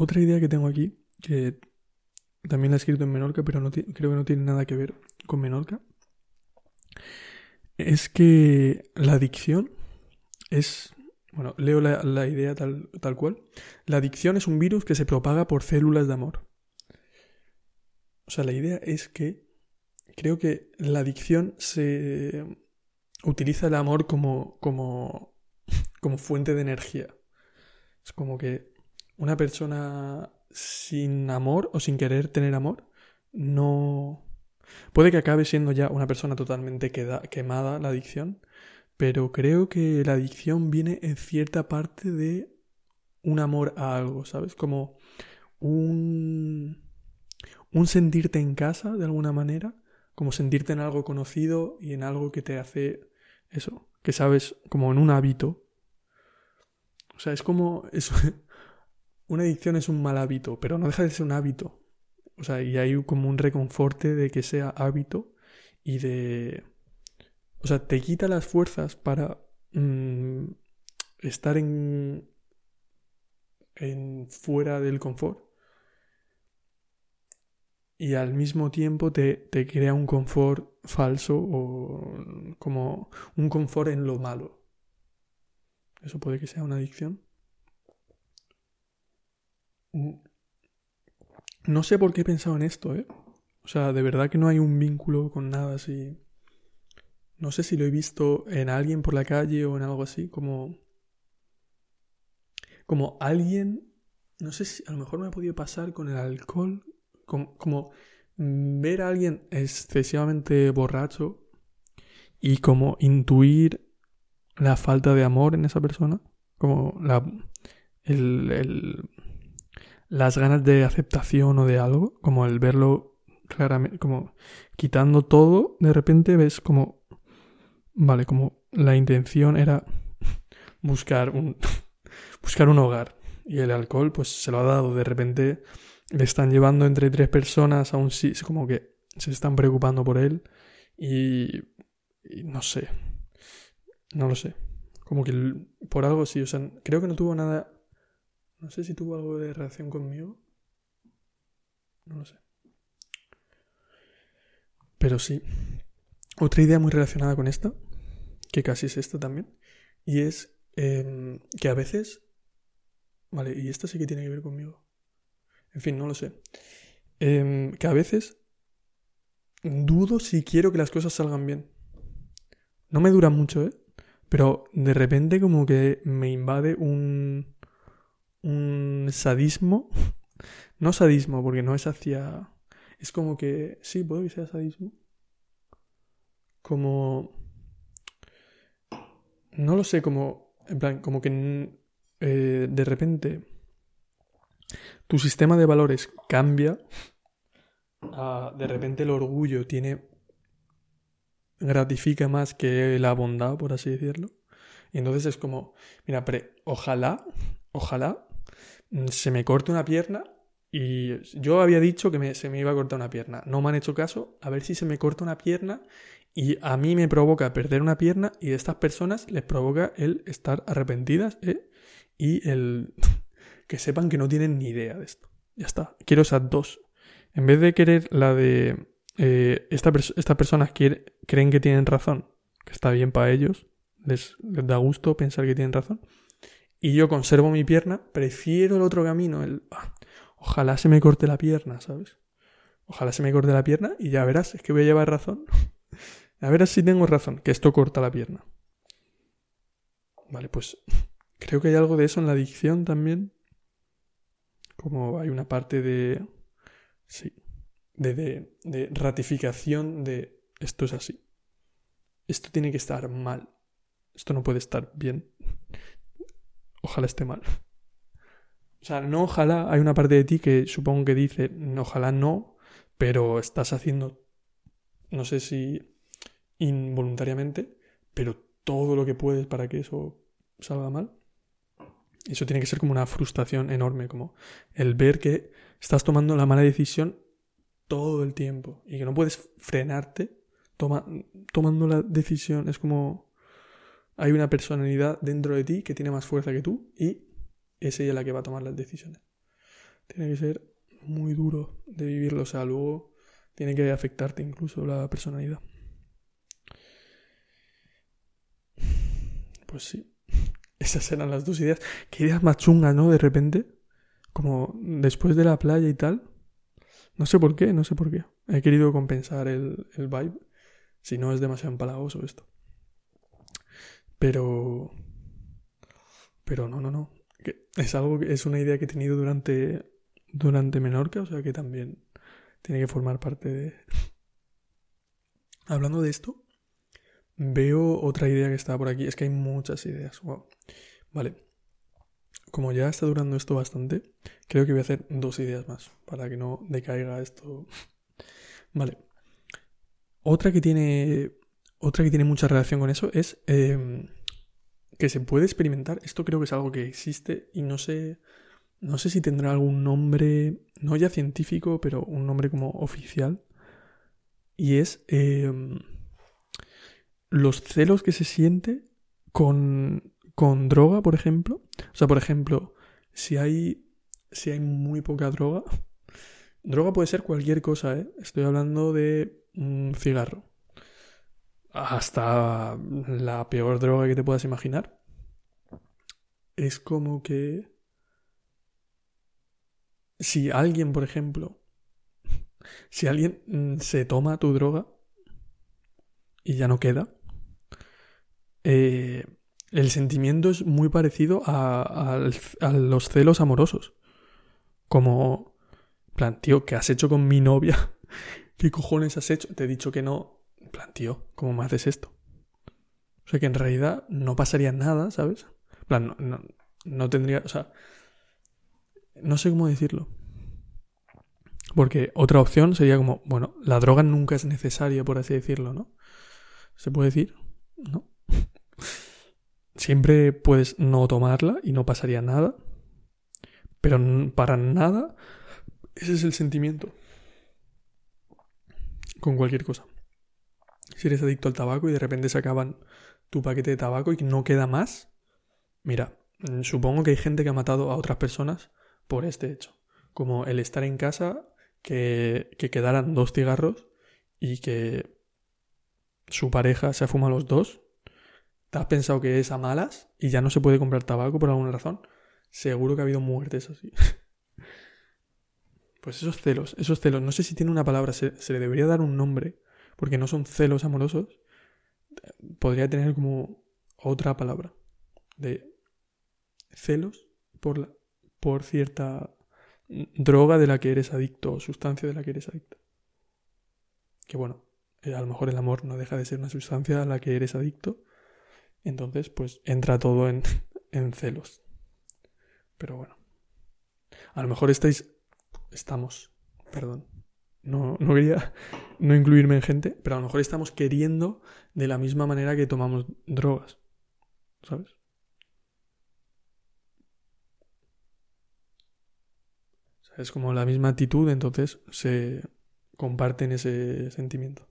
Otra idea que tengo aquí, que también la he escrito en Menorca, pero creo que no tiene nada que ver con Menorca, es que la adicción es... Bueno, leo la, idea tal, tal cual. La adicción es un virus que se propaga por células de amor. O sea, la idea es que creo que la adicción se utiliza el amor como, como, como fuente de energía. Es como que una persona sin amor o sin querer tener amor no... Puede que acabe siendo ya una persona totalmente quemada la adicción, pero creo que la adicción viene en cierta parte de un amor a algo, ¿sabes? Como un... un sentirte en casa de alguna manera, como sentirte en algo conocido y en algo que te hace eso, que sabes, como en un hábito. O sea, es como... una adicción es un mal hábito, pero no deja de ser un hábito. O sea, y hay como un reconforte de que sea hábito y de... O sea, te quita las fuerzas para mm, estar en, en fuera del confort. Y al mismo tiempo te, te crea un confort falso o como un confort en lo malo. Eso puede que sea una adicción. Mm. No sé por qué he pensado en esto, ¿eh? O sea, de verdad que no hay un vínculo con nada así. No sé si lo he visto en alguien por la calle o en algo así, como... Como alguien... No sé si a lo mejor me ha podido pasar con el alcohol. Como, ver a alguien excesivamente borracho y como intuir la falta de amor en esa persona. Como la... El, las ganas de aceptación o de algo, como el verlo claramente, como quitando todo, de repente ves como, vale, como la intención era buscar un, buscar un hogar y el alcohol pues se lo ha dado, de repente le están llevando entre tres personas a un sitio, como que se están preocupando por él y, y no sé, no lo sé, como que por algo sí, o sea, creo que no tuvo nada no sé si tuvo algo de relación conmigo. No lo sé. Pero sí. Otra idea muy relacionada con esta, que casi es esta también, y es em, que a veces... Vale, y esta sí que tiene que ver conmigo. En fin, no lo sé. Em, que a veces dudo si quiero que las cosas salgan bien. No me dura mucho, ¿eh? Pero de repente como que me invade un un sadismo. No sadismo, porque no es hacia. Es como que. Sí, puedo que sea sadismo. Como. No lo sé, como. En plan, como que. Eh, de repente. Tu sistema de valores cambia. de repente el orgullo tiene. Gratifica más que la bondad, por así decirlo. Y entonces es como. Mira, pre, ojalá. Ojalá se me corta una pierna y yo había dicho que se me iba a cortar una pierna. No me han hecho caso. A ver si se me corta una pierna y a mí me provoca perder una pierna y a estas personas les provoca el estar arrepentidas ¿eh? y el que sepan que no tienen ni idea de esto. Ya está. Quiero esas dos. En vez de querer la de eh, estas personas creen que tienen razón, que está bien para ellos, les da gusto pensar que tienen razón y yo conservo mi pierna, prefiero el otro camino, el ah, ojalá se me corte la pierna, ¿sabes? Ojalá se me corte la pierna y ya verás, es que voy a llevar razón. a verás si tengo razón, que esto corta la pierna. Vale, pues creo que hay algo de eso en la adicción también. Como hay una parte de... Sí, de, de, de ratificación de esto es así. Esto tiene que estar mal. Esto no puede estar bien ojalá esté mal. O sea, no ojalá, hay una parte de ti que supongo que dice, ojalá no, pero estás haciendo, no sé si involuntariamente, pero todo lo que puedes para que eso salga mal. Eso tiene que ser como una frustración enorme, como el ver que estás tomando la mala decisión todo el tiempo y que no puedes frenarte tomando la decisión. Es como hay una personalidad dentro de ti que tiene más fuerza que tú y es ella la que va a tomar las decisiones. Tiene que ser muy duro de vivirlo. O sea, luego tiene que afectarte incluso la personalidad. Pues sí. Esas eran las dos ideas. Qué ideas más chungas, ¿no? De repente. Como después de la playa y tal. No sé por qué, no sé por qué. He querido compensar el, el vibe. Si no es demasiado empalagoso esto. Pero. Pero no, no, no. Es algo que es una idea que he tenido durante. Durante Menorca, o sea que también tiene que formar parte de. Hablando de esto, veo otra idea que está por aquí. Es que hay muchas ideas. Wow. Vale. Como ya está durando esto bastante, creo que voy a hacer dos ideas más para que no decaiga esto. Vale. Otra que tiene. Otra que tiene mucha relación con eso es em, que se puede experimentar. Esto creo que es algo que existe y no sé. No sé si tendrá algún nombre. No ya científico, pero un nombre como oficial. Y es. Em, los celos que se siente con, con droga, por ejemplo. O sea, por ejemplo, si hay. Si hay muy poca droga. Droga puede ser cualquier cosa, ¿eh? Estoy hablando de un cigarro. Hasta la peor droga que te puedas imaginar. Es como que... Si alguien, por ejemplo, si alguien mm, se toma tu droga y ya no queda, eh, el sentimiento es muy parecido a, a, los celos amorosos. Como, plan, tío, ¿qué has hecho con mi novia? ¿Qué cojones has hecho? Te he dicho que no. Plan, tío, ¿cómo me haces esto? O sea que en realidad no pasaría nada, ¿sabes? plan, no, no, no tendría, o sea, no sé cómo decirlo. Porque otra opción sería como, bueno, la droga nunca es necesaria, por así decirlo, ¿no? ¿Se puede decir? ¿No? Siempre puedes no tomarla y no pasaría nada. Pero para nada, ese es el sentimiento. Con cualquier cosa. Si eres adicto al tabaco y de repente se acaban tu paquete de tabaco y no queda más, mira, mm, supongo que hay gente que ha matado a otras personas por este hecho. Como el estar en casa, que, que quedaran dos cigarros y que su pareja se ha fumado los dos ¿Te has pensado que es a malas y ya no se puede comprar tabaco por alguna razón? Seguro que ha habido muertes así. pues esos celos, esos celos, no sé si tiene una palabra, se, le debería dar un nombre, porque no son celos amorosos. Podría tener como otra palabra de celos por, la, por cierta droga de la que eres adicto o sustancia de la que eres adicto. Que bueno, eh, a lo mejor el amor no deja de ser una sustancia a la que eres adicto entonces, pues entra todo en, en celos. Pero bueno. A lo mejor estáis. Estamos. Perdón. No, no quería no incluirme en gente, pero a lo mejor estamos queriendo de la misma manera que tomamos drogas. ¿Sabes? es como la misma actitud, entonces se comparten ese sentimiento.